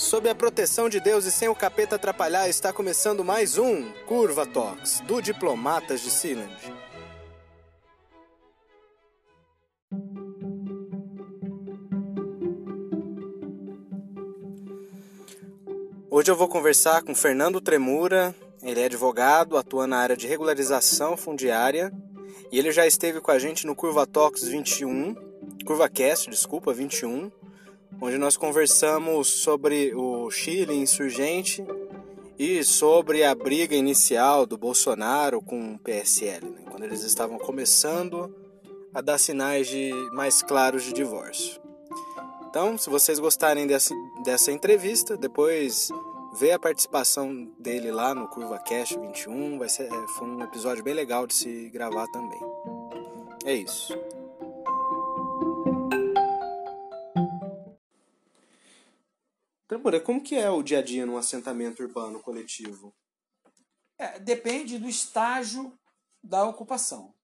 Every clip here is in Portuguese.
Sob a proteção de Deus e sem o capeta atrapalhar, está começando mais um Curva Talks, do Diplomatas de Sealand. Hoje eu vou conversar com Fernando Tremura, ele é advogado, atua na área de regularização fundiária. E ele já esteve com a gente no Curva Talks 21, CurvaCast, desculpa, 21, onde nós conversamos sobre o Chile insurgente e sobre a briga inicial do Bolsonaro com o PSL, né? quando eles estavam começando a dar sinais de mais claros de divórcio. Então, se vocês gostarem dessa, dessa entrevista, depois vê a participação dele lá no Curva Cash 21, vai ser é, foi um episódio bem legal de se gravar também. É isso. Trambura, como que é o dia a dia num assentamento urbano coletivo? É, depende do estágio da ocupação.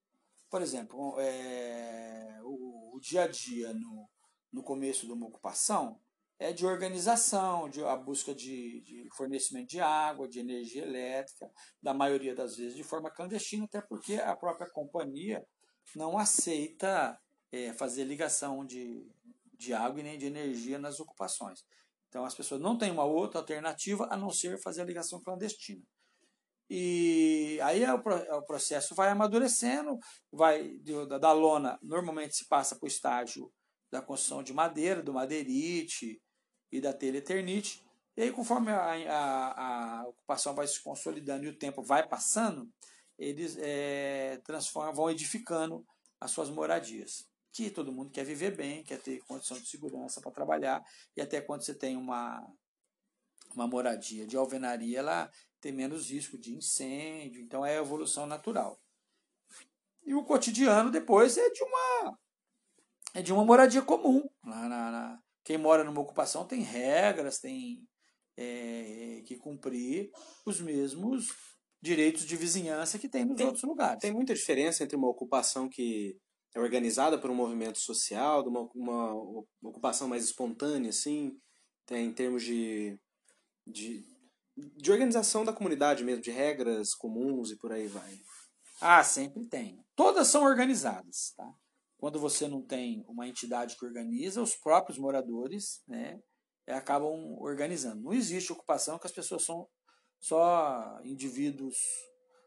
Por exemplo, é, o, o, dia a dia no, no começo de uma ocupação é de organização, de a busca de, de, fornecimento de água, de energia elétrica, da maioria das vezes de forma clandestina, até porque a própria companhia não aceita é, fazer ligação de, de água e nem de energia nas ocupações. Então as pessoas não têm uma outra alternativa a não ser fazer a ligação clandestina. E aí é é o, processo vai amadurecendo, vai da, da lona, normalmente se passa para o estágio da construção de madeira, do madeirite e da telha eternite. E aí, conforme a, a, a, ocupação vai se consolidando e o tempo vai passando, eles é, transformam, vão edificando as suas moradias que todo mundo quer viver bem, quer ter condição de segurança para trabalhar, e até quando você tem uma, uma moradia de alvenaria, ela tem menos risco de incêndio, então é a evolução natural. E o cotidiano depois é de uma é de uma moradia comum. Na, na, na quem mora numa ocupação tem regras, tem é, que cumprir os mesmos direitos de vizinhança que tem nos tem, outros lugares. Tem muita diferença entre uma ocupação que é organizada por um movimento social, de uma, uma, ocupação mais espontânea, assim, tem, em termos de, de, de organização da comunidade mesmo, de regras comuns e por aí vai. Ah, sempre tem. Todas são organizadas, tá? Quando você não tem uma entidade que organiza, os próprios moradores, né, acabam organizando. Não existe ocupação que as pessoas são só indivíduos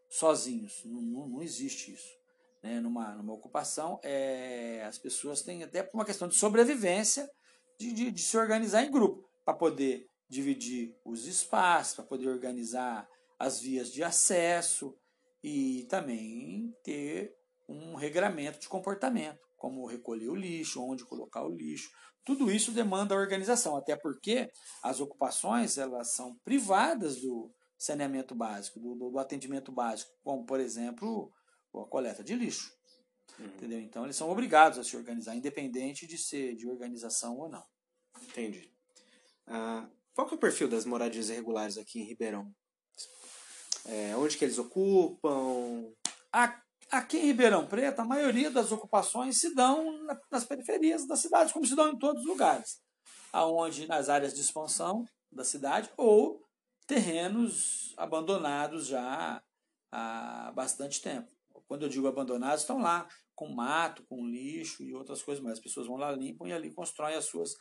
sozinhos. Não, não, não existe isso né, numa, numa ocupação, é, as pessoas têm até por uma questão de sobrevivência de, de, de se organizar em grupo, para poder dividir os espaços, para poder organizar as vias de acesso e também ter um regramento de comportamento, como recolher o lixo, onde colocar o lixo. Tudo isso demanda organização, até porque as ocupações elas são privadas do saneamento básico, do, do atendimento básico, como por exemplo ou a coleta de lixo. Uhum. Entendeu? Então eles são obrigados a se organizar, independente de ser de organização ou não. Entendi. Ah, qual que é o perfil das moradias irregulares aqui em Ribeirão? É, onde que eles ocupam? Aqui em Ribeirão Preto, a maioria das ocupações se dão nas periferias da cidade, como se dão em todos os lugares. Aonde nas áreas de expansão da cidade ou terrenos abandonados já há bastante tempo. Quando eu digo abandonados, estão lá com mato, com lixo e outras coisas mais. As pessoas vão lá, limpam e ali constroem as suas,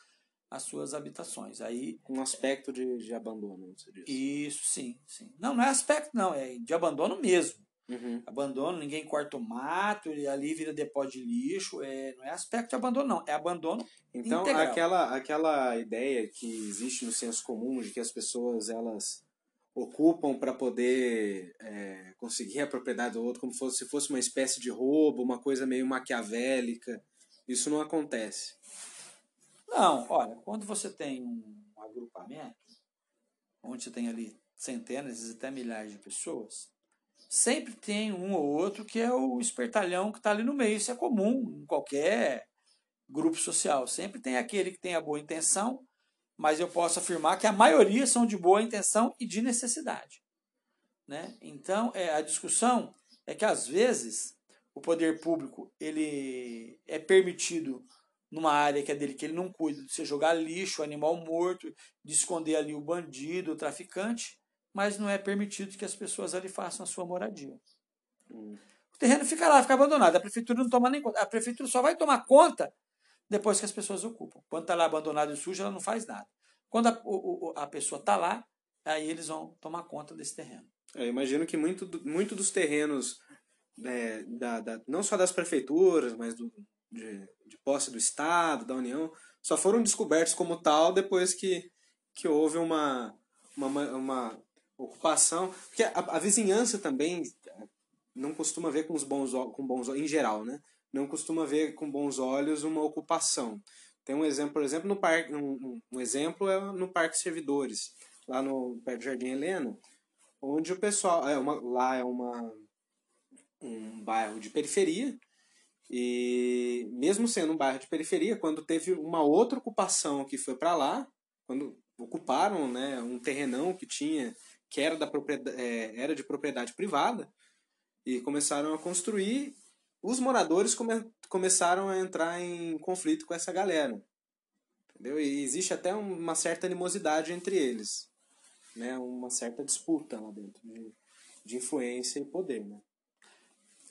as suas habitações. Aí, um aspecto de, de abandono, você diz. Isso, sim, sim. Não, não é aspecto, não, é de abandono mesmo. Uhum. Abandono, ninguém corta o mato, e ali vira depósito de lixo. É, não é aspecto de abandono, não. É abandono Então, integral. aquela aquela ideia que existe no senso comum de que as pessoas elas ocupam para poder é, conseguir a propriedade do outro, como se fosse uma espécie de roubo, uma coisa meio maquiavélica. Isso não acontece. Não, olha, quando você tem um agrupamento, onde você tem ali centenas até milhares de pessoas, sempre tem um ou outro que é o espertalhão que está ali no meio. Isso é comum em qualquer grupo social. Sempre tem aquele que tem a boa intenção mas eu posso afirmar que a maioria são de boa intenção e de necessidade. Né? Então, é, a discussão é que, às vezes, o poder público ele é permitido numa área que é dele que ele não cuida, de você jogar lixo, animal morto, de esconder ali o bandido, o traficante, mas não é permitido que as pessoas ali façam a sua moradia. Hum. O terreno fica lá, fica abandonado. A prefeitura não toma nem conta. A prefeitura só vai tomar conta depois que as pessoas ocupam. Quando está lá abandonado e sujo, ela não faz nada. Quando a, o, a pessoa está lá, aí eles vão tomar conta desse terreno. Eu imagino que muito, muito dos terrenos, né, da, da, não só das prefeituras, mas do, de, de posse do Estado, da União, só foram descobertos como tal depois que, que houve uma, uma, uma ocupação. Porque a, a vizinhança também não costuma ver com os bons com bons em geral, né? Não costuma ver com bons olhos uma ocupação. Tem um exemplo, por exemplo, no parque, um, um exemplo é no Parque Servidores, lá no perto do Jardim Helena, onde o pessoal, é uma, lá é uma um bairro de periferia e mesmo sendo um bairro de periferia, quando teve uma outra ocupação que foi para lá, quando ocuparam, né, um terrenão que tinha que era da propriedade, é, era de propriedade privada, e começaram a construir, os moradores come, começaram a entrar em conflito com essa galera. Entendeu? E existe até uma certa animosidade entre eles. Né? Uma certa disputa lá dentro de, de influência e poder. Né?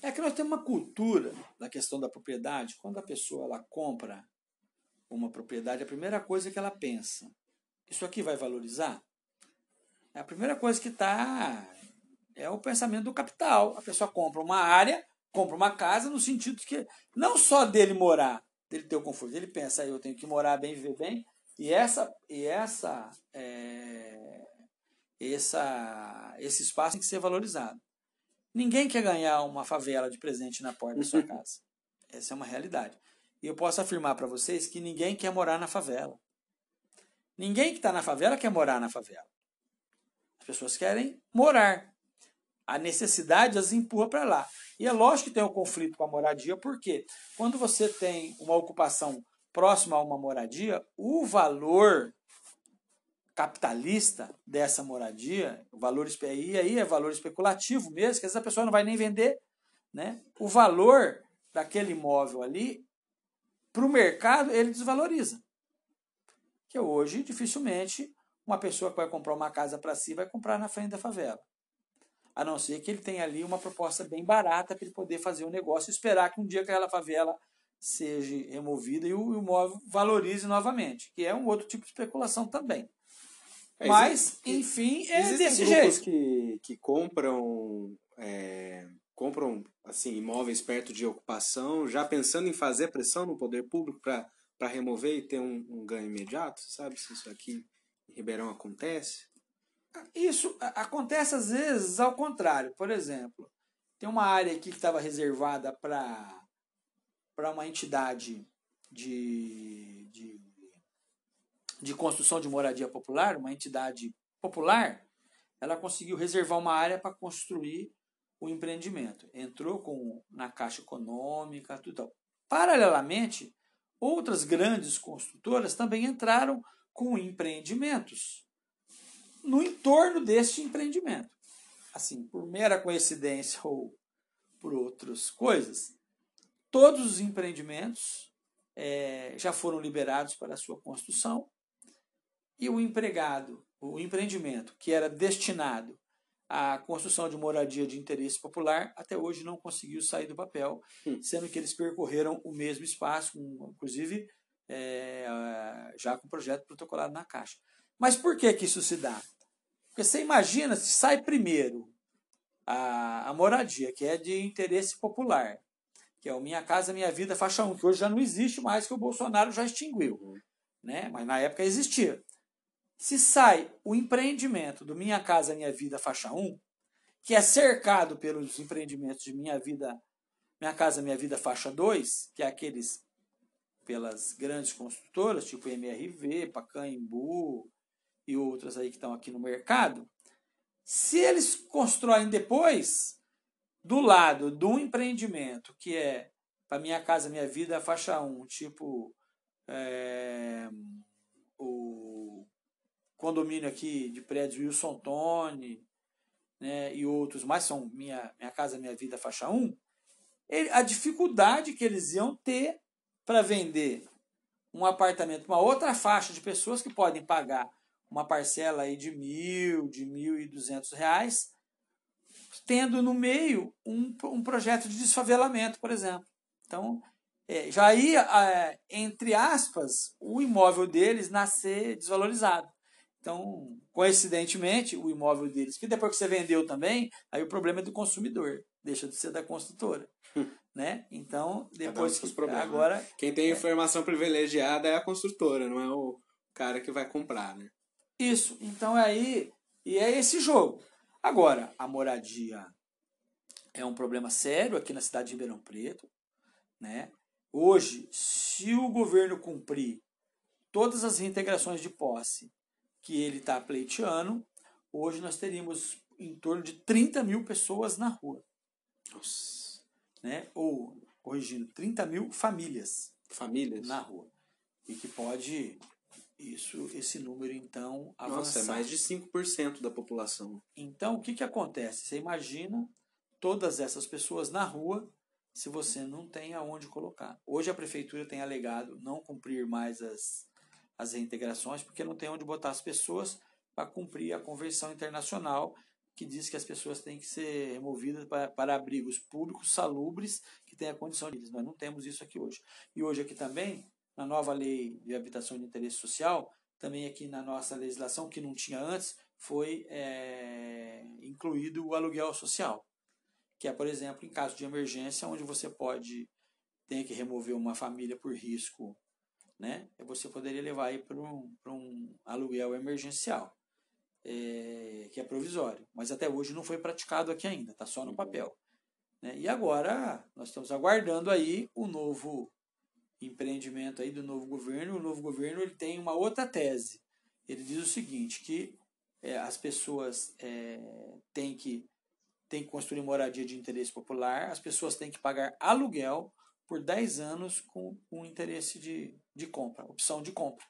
É que nós temos uma cultura da questão da propriedade. Quando a pessoa ela compra uma propriedade, a primeira coisa que ela pensa: isso aqui vai valorizar? É a primeira coisa que está é o pensamento do capital. A pessoa compra uma área, compra uma casa, no sentido de que não só dele morar, dele ter o conforto, ele pensa, eu tenho que morar bem, viver bem, e essa, e essa, é, essa, esse espaço tem que ser valorizado. Ninguém quer ganhar uma favela de presente na porta da sua casa. Essa é uma realidade. E eu posso afirmar para vocês que ninguém quer morar na favela. Ninguém que está na favela quer morar na favela. As pessoas querem morar. A necessidade as empurra para lá. E é lógico que tem um conflito com a moradia, porque quando você tem uma ocupação próxima a uma moradia, o valor capitalista dessa moradia, o valor e aí é valor especulativo mesmo, que essa pessoa não vai nem vender, né? O valor daquele imóvel ali para o mercado ele desvaloriza. Que hoje dificilmente uma pessoa que vai comprar uma casa para si vai comprar na frente da favela a não ser que ele tenha ali uma proposta bem barata para ele poder fazer o um negócio e esperar que um dia aquela favela seja removida e o imóvel valorize novamente, que é um outro tipo de especulação também. É, Mas, enfim, é desse jeito. que, que compram, é, compram assim imóveis perto de ocupação, já pensando em fazer pressão no poder público para remover e ter um, um ganho imediato? Sabe se isso aqui em Ribeirão acontece? Isso acontece às vezes ao contrário. Por exemplo, tem uma área aqui que estava reservada para uma entidade de, de, de construção de moradia popular, uma entidade popular, ela conseguiu reservar uma área para construir o empreendimento. Entrou com na Caixa Econômica, tudo. Paralelamente, outras grandes construtoras também entraram com empreendimentos no entorno deste empreendimento. Assim, por mera coincidência ou por outras coisas, todos os empreendimentos é, já foram liberados para a sua construção e o empregado, o empreendimento que era destinado à construção de moradia de interesse popular, até hoje não conseguiu sair do papel, hum. sendo que eles percorreram o mesmo espaço, inclusive é, já com o projeto protocolado na Caixa. Mas por que, que isso se dá? Porque você imagina se sai primeiro a, a moradia, que é de interesse popular, que é o Minha Casa Minha Vida Faixa 1, que hoje já não existe mais, que o Bolsonaro já extinguiu. Uhum. Né? Mas na época existia. Se sai o empreendimento do Minha Casa Minha Vida Faixa 1, que é cercado pelos empreendimentos de Minha Vida, Minha Casa Minha Vida Faixa 2, que é aqueles pelas grandes construtoras, tipo MRV, Pacaembu, e outras aí que estão aqui no mercado, se eles constroem depois, do lado um empreendimento que é para Minha Casa Minha Vida, faixa 1, tipo é, o condomínio aqui de prédios Wilson Tone né, e outros mais são Minha, Minha Casa Minha Vida, faixa 1, ele, a dificuldade que eles iam ter para vender um apartamento uma outra faixa de pessoas que podem pagar uma parcela aí de mil, de mil e duzentos reais, tendo no meio um, um projeto de desfavelamento, por exemplo. Então, é, já ia, é, entre aspas, o imóvel deles nascer desvalorizado. Então, coincidentemente, o imóvel deles, que depois que você vendeu também, aí o problema é do consumidor, deixa de ser da construtora. né? Então, depois que, problemas, né? agora quem tem informação privilegiada é a construtora, não é o cara que vai comprar, né? Isso. Então aí e é esse jogo. Agora, a moradia é um problema sério aqui na cidade de Ribeirão Preto, né? Hoje, se o governo cumprir todas as reintegrações de posse que ele está pleiteando, hoje nós teríamos em torno de 30 mil pessoas na rua. Nossa. Né? Ou, corrigindo, 30 mil famílias. Famílias? Na rua. E que pode isso, esse número então avançar. Nossa, é mais de 5% da população. Então, o que, que acontece? Você imagina todas essas pessoas na rua se você não tem aonde colocar. Hoje a prefeitura tem alegado não cumprir mais as, as reintegrações, porque não tem onde botar as pessoas para cumprir a Convenção Internacional, que diz que as pessoas têm que ser removidas para, para abrigos públicos, salubres, que tenham a condição de. Nós não temos isso aqui hoje. E hoje aqui também, na nova lei de habitação de interesse social, também aqui na nossa legislação, que não tinha antes, foi é, incluído o aluguel social. Que é, por exemplo, em caso de emergência, onde você pode ter que remover uma família por risco né? Você poderia levar aí para um, um aluguel emergencial, é, que é provisório. Mas até hoje não foi praticado aqui ainda, está só no uhum. papel. Né? E agora nós estamos aguardando aí o novo empreendimento aí do novo governo. O novo governo ele tem uma outra tese. Ele diz o seguinte, que é, as pessoas é, têm, que, têm que construir moradia de interesse popular, as pessoas têm que pagar aluguel por 10 anos com um interesse de, de compra, opção de compra,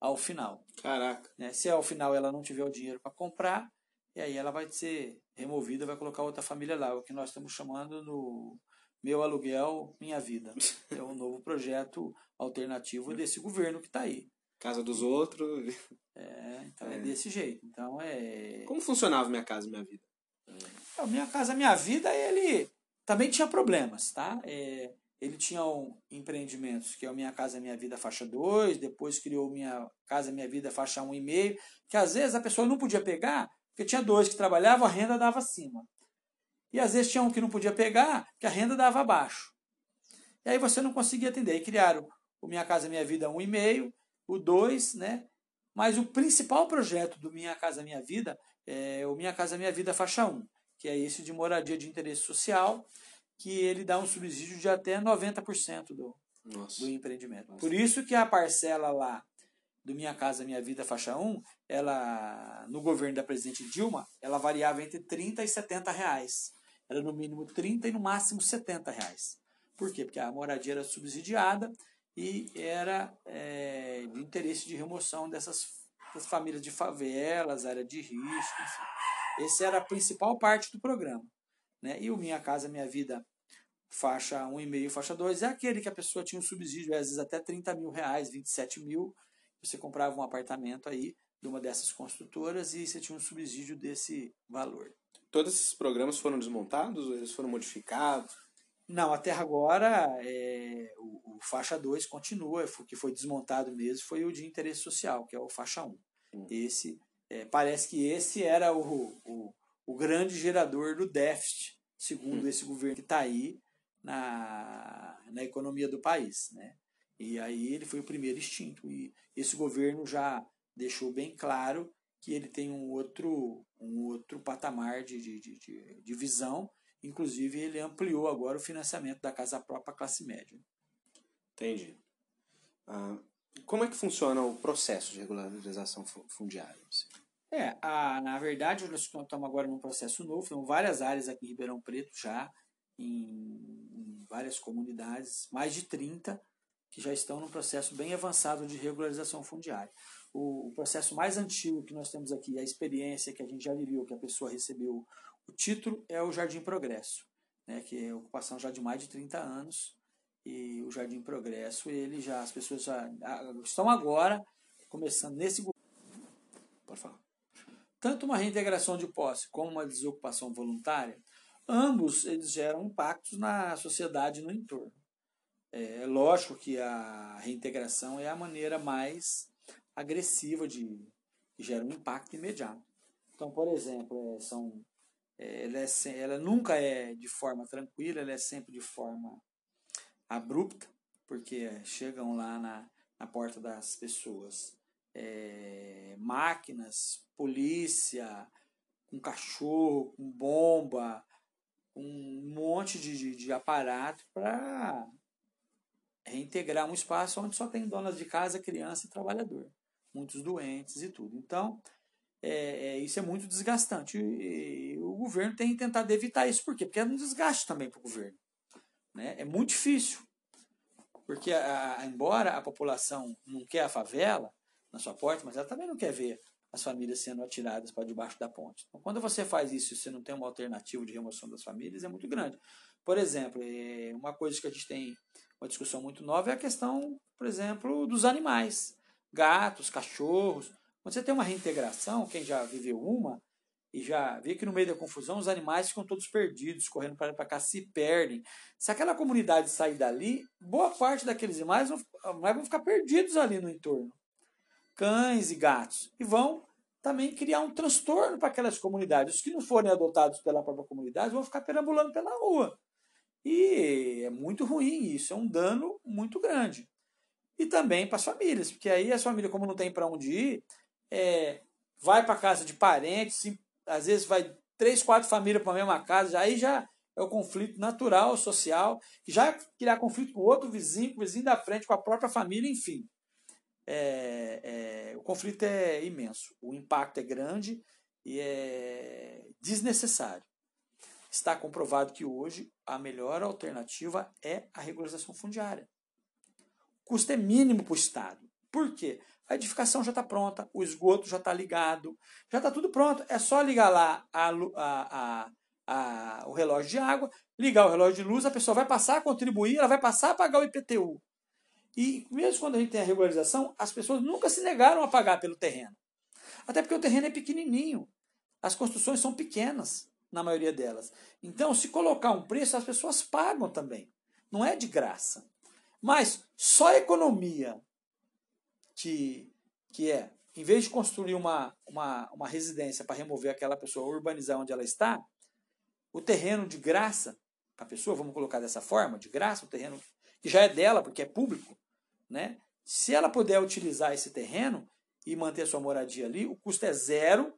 ao final. Caraca. Né? Se ao final ela não tiver o dinheiro para comprar, e aí ela vai ser removida, vai colocar outra família lá, o que nós estamos chamando no Meu Aluguel, Minha Vida. É um novo projeto alternativo desse governo que está aí. Casa dos outros. É, então é. é desse jeito. Então é. Como funcionava Minha Casa Minha Vida? É, minha Casa Minha Vida, ele também tinha problemas, tá? É, ele tinha um empreendimentos, que é o Minha Casa Minha Vida faixa 2, depois criou Minha Casa Minha Vida faixa 1,5, que às vezes a pessoa não podia pegar, porque tinha dois que trabalhavam, a renda dava acima. E às vezes tinha um que não podia pegar, que a renda dava abaixo. E aí você não conseguia atender. E criaram o Minha Casa Minha Vida 1,5, o 2, né? Mas o principal projeto do Minha Casa Minha Vida é o Minha Casa Minha Vida faixa 1, que é esse de moradia de interesse social, que ele dá um subsídio de até 90% do, do empreendimento. Nossa. Por isso que a parcela lá do Minha Casa Minha Vida faixa 1, ela, no governo da presidente Dilma, ela variava entre 30 e 70 reais. Era no mínimo 30 e no máximo 70 reais. Por quê? Porque a moradia era subsidiada e era é, de interesse de remoção dessas, dessas famílias de favelas, área de risco, enfim. Essa era a principal parte do programa. Né? E o Minha Casa Minha Vida faixa 1,5 faixa 2 é aquele que a pessoa tinha um subsídio, às vezes até 30 mil reais, 27 mil. Você comprava um apartamento aí de uma dessas construtoras e você tinha um subsídio desse valor. Todos esses programas foram desmontados ou eles foram modificados? Não, até agora é, o, o, faixa 2 continua, o que foi desmontado mesmo foi o de interesse social, que é o faixa 1. Hum. Esse, é, parece que esse era o, o, o grande gerador do déficit, segundo hum. esse governo que está aí, na, na economia do país. Né? E aí ele foi o primeiro extinto. E esse governo já deixou bem claro que ele tem um outro, um outro patamar de, de, de, de visão. Inclusive, ele ampliou agora o financiamento da casa própria classe média. Entendi. Ah, como é que funciona o processo de regularização fundiária? É, a, na verdade, nós estamos agora num processo novo, tem várias áreas aqui em Ribeirão Preto já, em, em várias comunidades, mais de 30 que já estão num processo bem avançado de regularização fundiária. O, o, processo mais antigo que nós temos aqui, a experiência que a gente já viveu, que a pessoa recebeu o título, é o Jardim Progresso, né, que é ocupação já de mais de 30 anos. E o Jardim Progresso, ele já, as pessoas já estão agora começando nesse Pode falar. Tanto uma reintegração de posse como uma desocupação voluntária, ambos eles geram impactos na sociedade e no entorno. É, lógico que a reintegração é a maneira mais agressiva de que gera um impacto imediato. Então, por exemplo, é, são, é, ela, é, ela nunca é de forma tranquila, ela é sempre de forma abrupta, porque chegam lá na, na porta das pessoas é, máquinas, polícia, um cachorro, com bomba, um monte de, de, de aparato para reintegrar um espaço onde só tem donas de casa, criança e trabalhador. Muitos doentes e tudo. Então, é, é, isso é muito desgastante. E, e, o governo tem tentado evitar isso. Por quê? Porque é um desgaste também para o governo. Né? É muito difícil. Porque, a, a, embora a população não quer a favela na sua porta, mas ela também não quer ver as famílias sendo atiradas para debaixo da ponte. Então, quando você faz isso e você não tem uma alternativa de remoção das famílias, é muito grande. Por exemplo, é, uma coisa que a gente tem uma discussão muito nova é a questão, por exemplo, dos animais. Gatos, cachorros. Quando você tem uma reintegração, quem já viveu uma, e já vê que no meio da confusão os animais ficam todos perdidos, correndo para cá, se perdem. Se aquela comunidade sair dali, boa parte daqueles animais vão, vão ficar perdidos ali no entorno. Cães e gatos. E vão também criar um transtorno para aquelas comunidades. Os que não forem adotados pela própria comunidade vão ficar perambulando pela rua. E é muito ruim isso, é um dano muito grande. E também para as famílias, porque aí as famílias, como não tem para onde ir, é, vai para casa de parentes, às vezes vai três, quatro famílias para a mesma casa, aí já é o conflito natural, social, que já criar conflito com outro vizinho, com o vizinho da frente, com a própria família, enfim. É, é, o conflito é imenso, o impacto é grande e é desnecessário. Está comprovado que hoje a melhor alternativa é a regularização fundiária. Custo é mínimo para o Estado. Por quê? A edificação já está pronta, o esgoto já está ligado, já está tudo pronto. É só ligar lá a, a, a, o relógio de água, ligar o relógio de luz, a pessoa vai passar a contribuir, ela vai passar a pagar o IPTU. E mesmo quando a gente tem a regularização, as pessoas nunca se negaram a pagar pelo terreno. Até porque o terreno é pequenininho. As construções são pequenas, na maioria delas. Então, se colocar um preço, as pessoas pagam também. Não é de graça. Mas só a economia que, que é, em vez de construir uma, uma, uma residência para remover aquela pessoa, urbanizar onde ela está, o terreno de graça, a pessoa, vamos colocar dessa forma, de graça, o terreno que já é dela, porque é público, né? Se ela puder utilizar esse terreno e manter sua moradia ali, o custo é zero.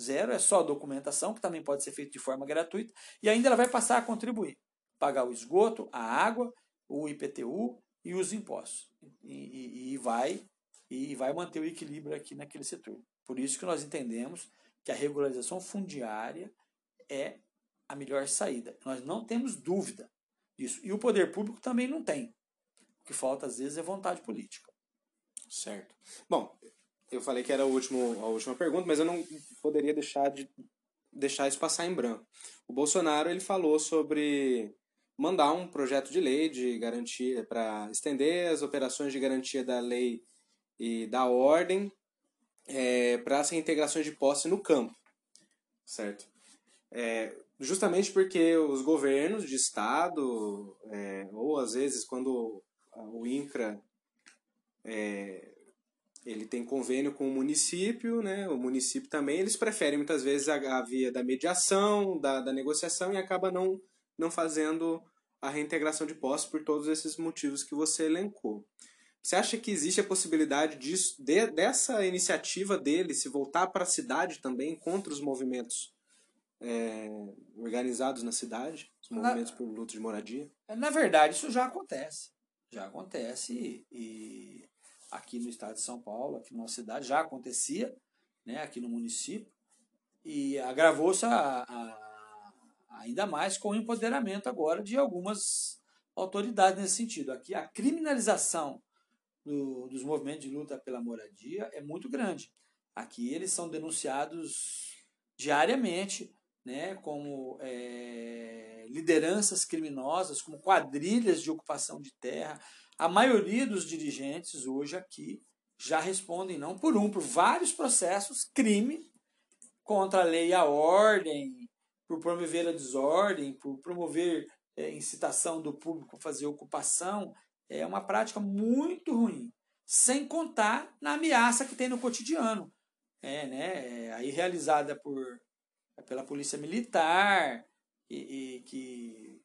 Zero é só documentação, que também pode ser feito de forma gratuita, e ainda ela vai passar a contribuir. Pagar o esgoto, a água, o IPTU e os impostos. E, e, e vai e vai manter o equilíbrio aqui naquele setor. Por isso que nós entendemos que a regularização fundiária é a melhor saída. Nós não temos dúvida disso. E o poder público também não tem. O que falta, às vezes, é vontade política. Certo. Bom, eu falei que era a última, a última pergunta, mas eu não poderia deixar de deixar isso passar em branco. O Bolsonaro ele falou sobre mandar um projeto de lei de garantia para estender as operações de garantia da lei e da ordem é, para as reintegrações de posse no campo, certo? É, justamente porque os governos de estado, é, ou às vezes quando o INCRA é, ele tem convênio com o município, né? O município também, eles preferem muitas vezes a, a via da mediação, da, da negociação e acaba não, não fazendo a reintegração de posse por todos esses motivos que você elencou. Você acha que existe a possibilidade disso, de, dessa iniciativa dele se voltar para a cidade também contra os movimentos é, organizados na cidade, os movimentos na, por luta de moradia? Na verdade, isso já acontece. Já acontece e aqui no estado de São Paulo, aqui na nossa cidade, já acontecia, né, aqui no município, e agravou-se ainda mais com o empoderamento agora de algumas autoridades nesse sentido. Aqui a criminalização do, dos movimentos de luta pela moradia é muito grande. Aqui eles são denunciados diariamente né, como é, lideranças criminosas, como quadrilhas de ocupação de terra. A maioria dos dirigentes hoje aqui já respondem não por um, por vários processos, crime contra a lei e a ordem, por promover a desordem, por promover é, incitação do público a fazer ocupação, é uma prática muito ruim, sem contar na ameaça que tem no cotidiano, é, né, é, aí realizada por, pela polícia militar e, e que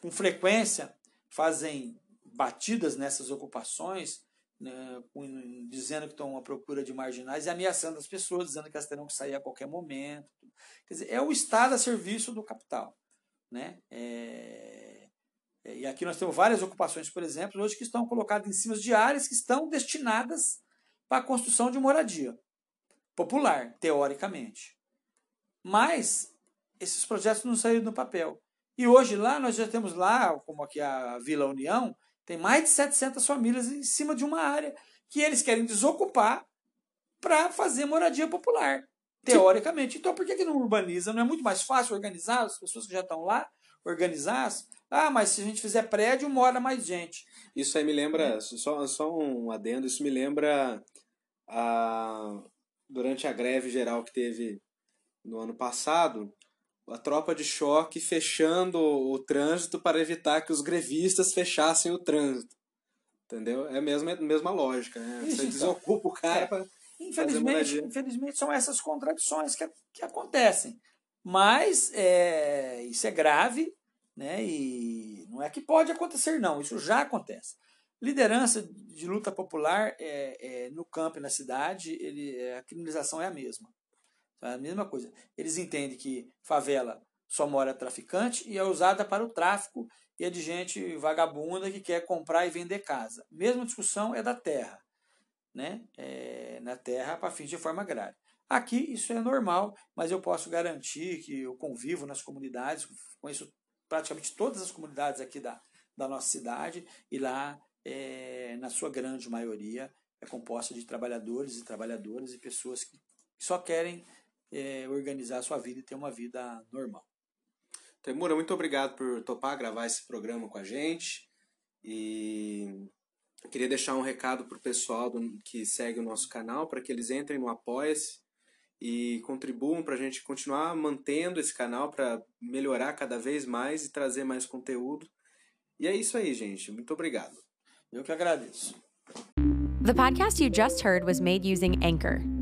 com frequência fazem batidas nessas ocupações, né, dizendo que estão à procura de marginais e ameaçando as pessoas, dizendo que elas terão que sair a qualquer momento. Quer dizer, é o Estado a serviço do capital. Né? É... é e aqui nós temos várias ocupações, por exemplo, hoje que estão colocadas em cima de áreas que estão destinadas para a construção de moradia popular, teoricamente. Mas esses projetos não saíram do papel. E hoje lá nós já temos lá, como aqui a Vila União, tem mais de 700 famílias em cima de uma área que eles querem desocupar para fazer moradia popular, teoricamente. Então por que, que não urbaniza? Não é muito mais fácil organizar as pessoas que já estão lá, organizar? Ah, mas se a gente fizer prédio, mora mais gente. Isso aí me lembra, só, só um adendo, isso me lembra a, durante a greve geral que teve no ano passado, a tropa de choque fechando o trânsito para evitar que os grevistas fechassem o trânsito. Entendeu? É a mesma, a mesma lógica. Né? Isso, Você então. desocupa o cara é. para. Infelizmente, infelizmente, são essas contradições que, que acontecem. Mas é, isso é grave, né? e não é que pode acontecer, não. Isso já acontece. Liderança de luta popular é, é no campo e na cidade, ele, é, a criminalização é a mesma. É a mesma coisa. Eles entendem que favela só mora traficante e é usada para o tráfico e é de gente vagabunda que quer comprar e vender casa. Mesma discussão é da terra, né? É, na terra para fins de forma agrária. Aqui isso é normal, mas eu posso garantir que eu convivo nas comunidades, conheço praticamente todas as comunidades aqui da, da nossa cidade e lá, é, na sua grande maioria, é composta de trabalhadores e trabalhadoras e pessoas que só querem é, organizar a sua vida e ter uma vida normal. Temura, muito obrigado por topar gravar esse programa com a gente. E queria deixar um recado para o pessoal do, que segue o nosso canal, para que eles entrem no Apoia-se e contribuam para a gente continuar mantendo esse canal, para melhorar cada vez mais e trazer mais conteúdo. E é isso aí, gente. Muito obrigado. Eu que agradeço. The podcast you just heard was made using Anchor.